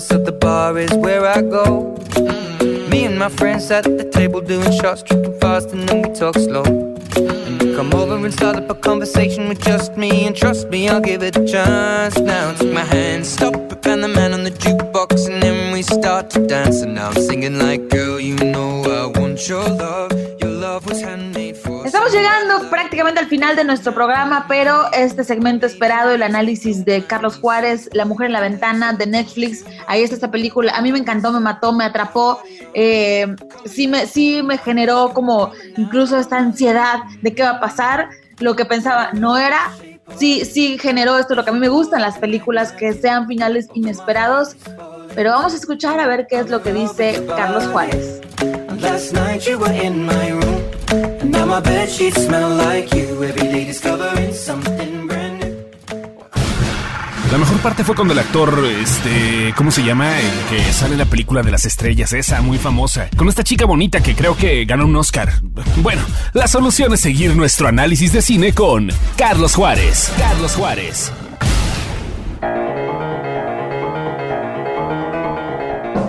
so the bar is where I go. Me and my friends at the table doing shots, tripping fast, and then we talk slow. Come over and start up a conversation with just me, and trust me, I'll give it a chance. Now take my hand, stop it, and the man on the jukebox, and then we start to dance. And now I'm singing like, girl, you know I want your love. Your love was handmade. Estamos llegando prácticamente al final de nuestro programa, pero este segmento esperado, el análisis de Carlos Juárez, La mujer en la ventana de Netflix, ahí está esta película, a mí me encantó, me mató, me atrapó, eh, sí, me, sí me generó como incluso esta ansiedad de qué va a pasar, lo que pensaba no era, sí, sí generó esto, lo que a mí me gustan las películas, que sean finales inesperados, pero vamos a escuchar a ver qué es lo que dice Carlos Juárez. Now my bed sheets smell like you. Every day discovering something brand new. La mejor parte fue cuando el actor, este, ¿cómo se llama? El que sale en la película de las estrellas, esa muy famosa, con esta chica bonita que creo que ganó un Oscar. Bueno, la solución es seguir nuestro análisis de cine con Carlos Juárez. Carlos Juárez.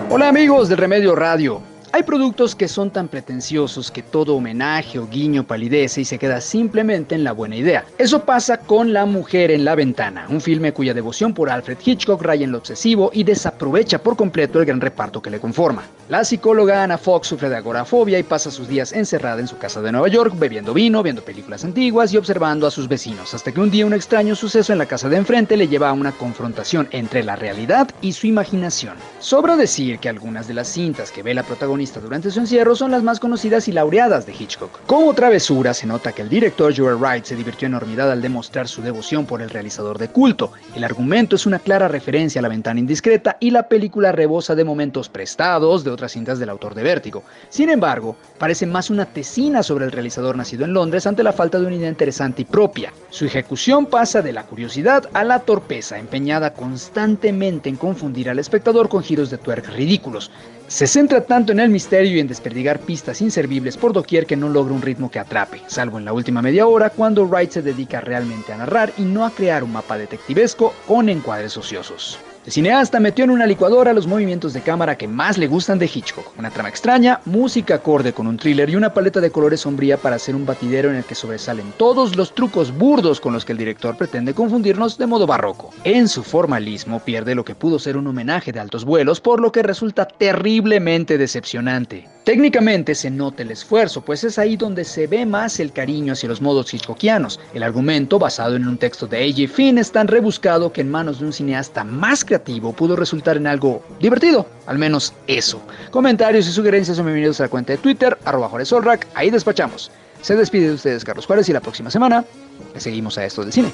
Hola amigos de Remedio Radio. Hay productos que son tan pretenciosos que todo homenaje o guiño palidece y se queda simplemente en la buena idea. Eso pasa con La Mujer en la Ventana, un filme cuya devoción por Alfred Hitchcock raya en lo obsesivo y desaprovecha por completo el gran reparto que le conforma. La psicóloga Anna Fox sufre de agorafobia y pasa sus días encerrada en su casa de Nueva York, bebiendo vino, viendo películas antiguas y observando a sus vecinos, hasta que un día un extraño suceso en la casa de enfrente le lleva a una confrontación entre la realidad y su imaginación. Sobra decir que algunas de las cintas que ve la protagonista durante su encierro son las más conocidas y laureadas de Hitchcock. Como travesura, se nota que el director Joel Wright se divirtió enormidad al demostrar su devoción por el realizador de culto. El argumento es una clara referencia a La ventana indiscreta y la película rebosa de momentos prestados de otras cintas del autor de Vértigo. Sin embargo, parece más una tesina sobre el realizador nacido en Londres ante la falta de una idea interesante y propia. Su ejecución pasa de la curiosidad a la torpeza, empeñada constantemente en confundir al espectador con giros de tuerca ridículos. Se centra tanto en el misterio y en desperdigar pistas inservibles por doquier que no logra un ritmo que atrape, salvo en la última media hora cuando Wright se dedica realmente a narrar y no a crear un mapa detectivesco con encuadres ociosos. El cineasta metió en una licuadora los movimientos de cámara que más le gustan de Hitchcock, una trama extraña, música acorde con un thriller y una paleta de colores sombría para hacer un batidero en el que sobresalen todos los trucos burdos con los que el director pretende confundirnos de modo barroco. En su formalismo pierde lo que pudo ser un homenaje de altos vuelos, por lo que resulta terriblemente decepcionante. Técnicamente se nota el esfuerzo, pues es ahí donde se ve más el cariño hacia los modos hitchcockianos. El argumento, basado en un texto de A.J. Finn, es tan rebuscado que en manos de un cineasta más creativo pudo resultar en algo divertido, al menos eso. Comentarios y sugerencias son bienvenidos a la cuenta de Twitter, arroba Solrak, ahí despachamos. Se despide de ustedes Carlos Juárez y la próxima semana le seguimos a esto del cine.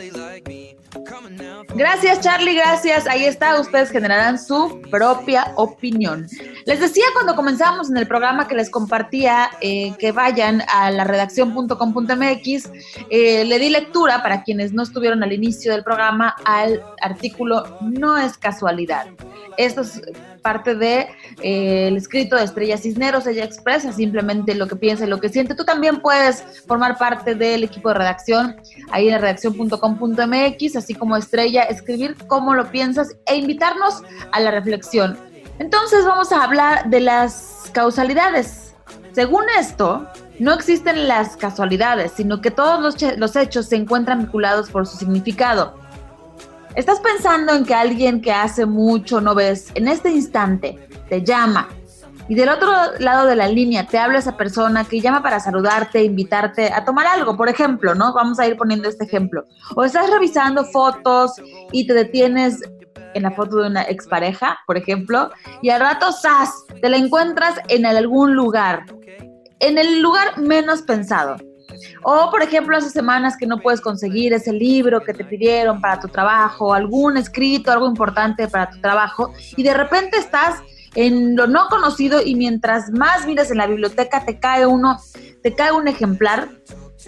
Gracias Charlie, gracias. Ahí está, ustedes generarán su propia opinión. Les decía cuando comenzamos en el programa que les compartía eh, que vayan a la redacción.com.mx. Eh, le di lectura para quienes no estuvieron al inicio del programa al artículo No es casualidad. Esto es parte de eh, el escrito de Estrella Cisneros. Ella expresa simplemente lo que piensa y lo que siente. Tú también puedes formar parte del equipo de redacción ahí en redacción.com.mx, así como Estrella, escribir cómo lo piensas e invitarnos a la reflexión. Entonces vamos a hablar de las causalidades. Según esto, no existen las casualidades, sino que todos los, los hechos se encuentran vinculados por su significado. Estás pensando en que alguien que hace mucho no ves, en este instante, te llama y del otro lado de la línea te habla esa persona que llama para saludarte, invitarte a tomar algo, por ejemplo, ¿no? Vamos a ir poniendo este ejemplo. O estás revisando fotos y te detienes en la foto de una expareja, por ejemplo, y al rato, ¡zas! Te la encuentras en algún lugar. en el lugar menos pensado. O, por ejemplo, hace semanas que no puedes conseguir ese libro que te pidieron para tu trabajo, algún escrito, algo importante para tu trabajo, y de repente estás en lo no conocido y mientras más mires en la biblioteca te cae uno, te cae un ejemplar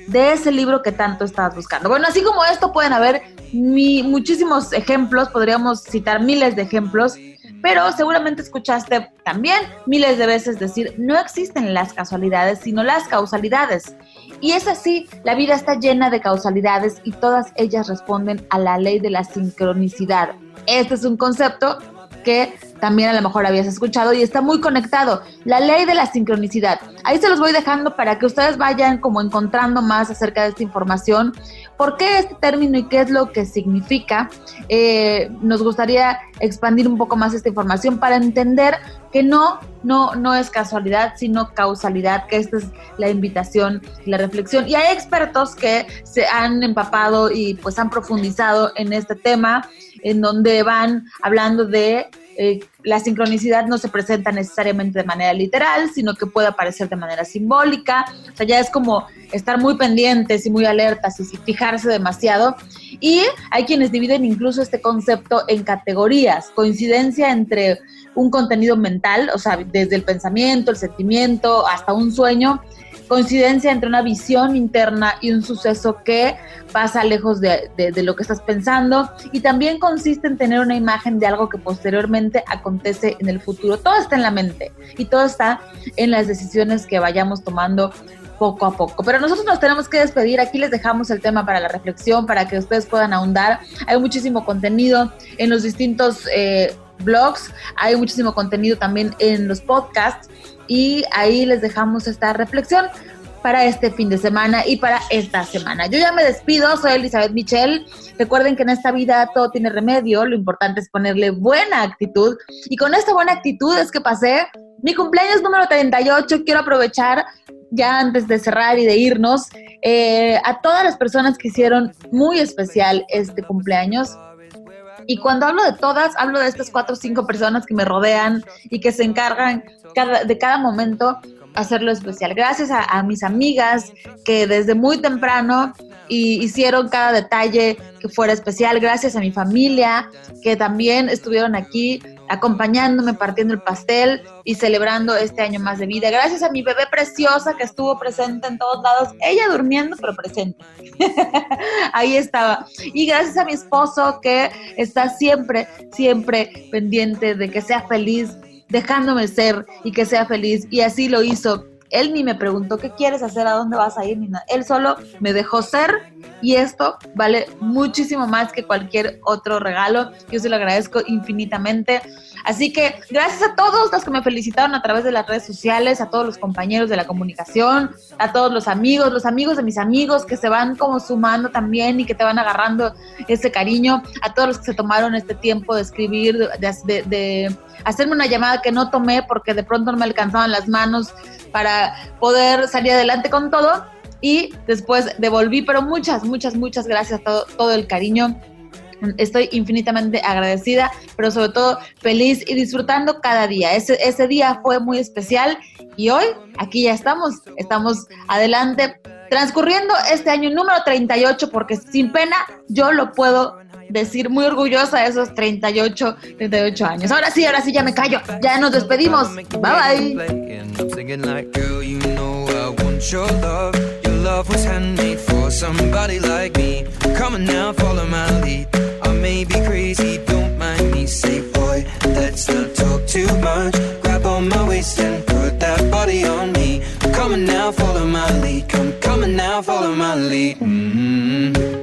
de ese libro que tanto estabas buscando. Bueno, así como esto pueden haber muchísimos ejemplos, podríamos citar miles de ejemplos, pero seguramente escuchaste también miles de veces decir, no existen las casualidades, sino las causalidades. Y es así, la vida está llena de causalidades y todas ellas responden a la ley de la sincronicidad. Este es un concepto que también a lo mejor habías escuchado y está muy conectado. La ley de la sincronicidad. Ahí se los voy dejando para que ustedes vayan como encontrando más acerca de esta información. ¿Por qué este término y qué es lo que significa? Eh, nos gustaría expandir un poco más esta información para entender que no, no, no es casualidad, sino causalidad, que esta es la invitación, la reflexión. Y hay expertos que se han empapado y pues han profundizado en este tema, en donde van hablando de eh, la sincronicidad no se presenta necesariamente de manera literal, sino que puede aparecer de manera simbólica. O sea, ya es como estar muy pendientes y muy alertas y fijarse demasiado. Y hay quienes dividen incluso este concepto en categorías, coincidencia entre un contenido mental, o sea, desde el pensamiento, el sentimiento, hasta un sueño, coincidencia entre una visión interna y un suceso que pasa lejos de, lo que estás pensando y también consiste en tener una imagen de algo que posteriormente acontece en el futuro. Todo está en la mente y todo está en las decisiones que vayamos tomando poco a poco. Pero nosotros nos tenemos que despedir. Aquí les dejamos el tema para la reflexión, para que ustedes puedan ahondar. Hay muchísimo contenido en los distintos eh, blogs, hay muchísimo contenido también en los podcasts y ahí les dejamos esta reflexión para este fin de semana y para esta semana. Yo ya me despido, soy Elizabeth Michel. Recuerden que en esta vida todo tiene remedio, lo importante es ponerle buena actitud y con esta buena actitud es que pasé mi cumpleaños número 38. Quiero aprovechar ya antes de cerrar y de irnos eh, a todas las personas que hicieron muy especial este cumpleaños. Y cuando hablo de todas, hablo de estas cuatro o cinco personas que me rodean y que se encargan de cada momento hacerlo especial. Gracias a, mis amigas que desde muy temprano hicieron cada detalle que fuera especial. Gracias a mi familia que también estuvieron aquí acompañándome, partiendo el pastel y celebrando este año más de vida. Gracias a mi bebé preciosa que estuvo presente en todos lados, ella durmiendo, pero presente. Ahí estaba. Y gracias a mi esposo que está siempre, siempre pendiente de que sea feliz, dejándome ser y que sea feliz. Y así lo hizo él ni me preguntó qué quieres hacer, a dónde vas a ir, ni nada. Él solo me dejó ser y esto vale muchísimo más que cualquier otro regalo. Yo se lo agradezco infinitamente. Así que gracias a todos los que me felicitaron a través de las redes sociales, a todos los compañeros de la comunicación, a todos los amigos, los amigos de mis amigos que se van como sumando también y que te van agarrando ese cariño, a todos los que se tomaron este tiempo de escribir, de, de hacerme una llamada que no tomé porque de pronto no me alcanzaban las manos para poder salir adelante con todo. Y después devolví, pero muchas, muchas, muchas gracias a todo, todo el cariño estoy infinitamente agradecida, pero sobre todo feliz y disfrutando cada día. Ese, ese día fue muy especial y hoy aquí ya estamos, estamos adelante, transcurriendo este año número 38, porque sin pena yo lo puedo decir muy orgullosa de esos 38, 38 años. Ahora sí, ahora sí, ya me callo. Ya nos despedimos. Bye bye. Love was handmade for somebody like me. Come on now, follow my lead. I may be crazy, don't mind me. Say, boy, let's not talk too much. Grab on my waist and put that body on me. Come on now, follow my lead. Come, come on now, follow my lead. Mm-hmm. I'm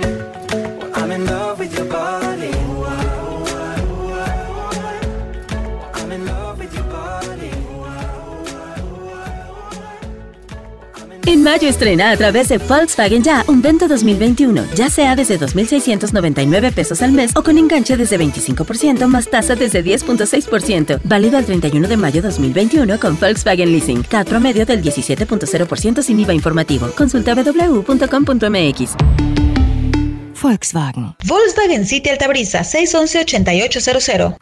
En mayo estrena a través de Volkswagen Ya un Vento 2021, ya sea desde 2.699 pesos al mes o con enganche desde 25% más tasa desde 10.6%. Válido al 31 de mayo 2021 con Volkswagen Leasing. CAT promedio del 17.0% sin IVA informativo. Consulta www.com.mx. Volkswagen. Volkswagen City Altabrisa 611 8800.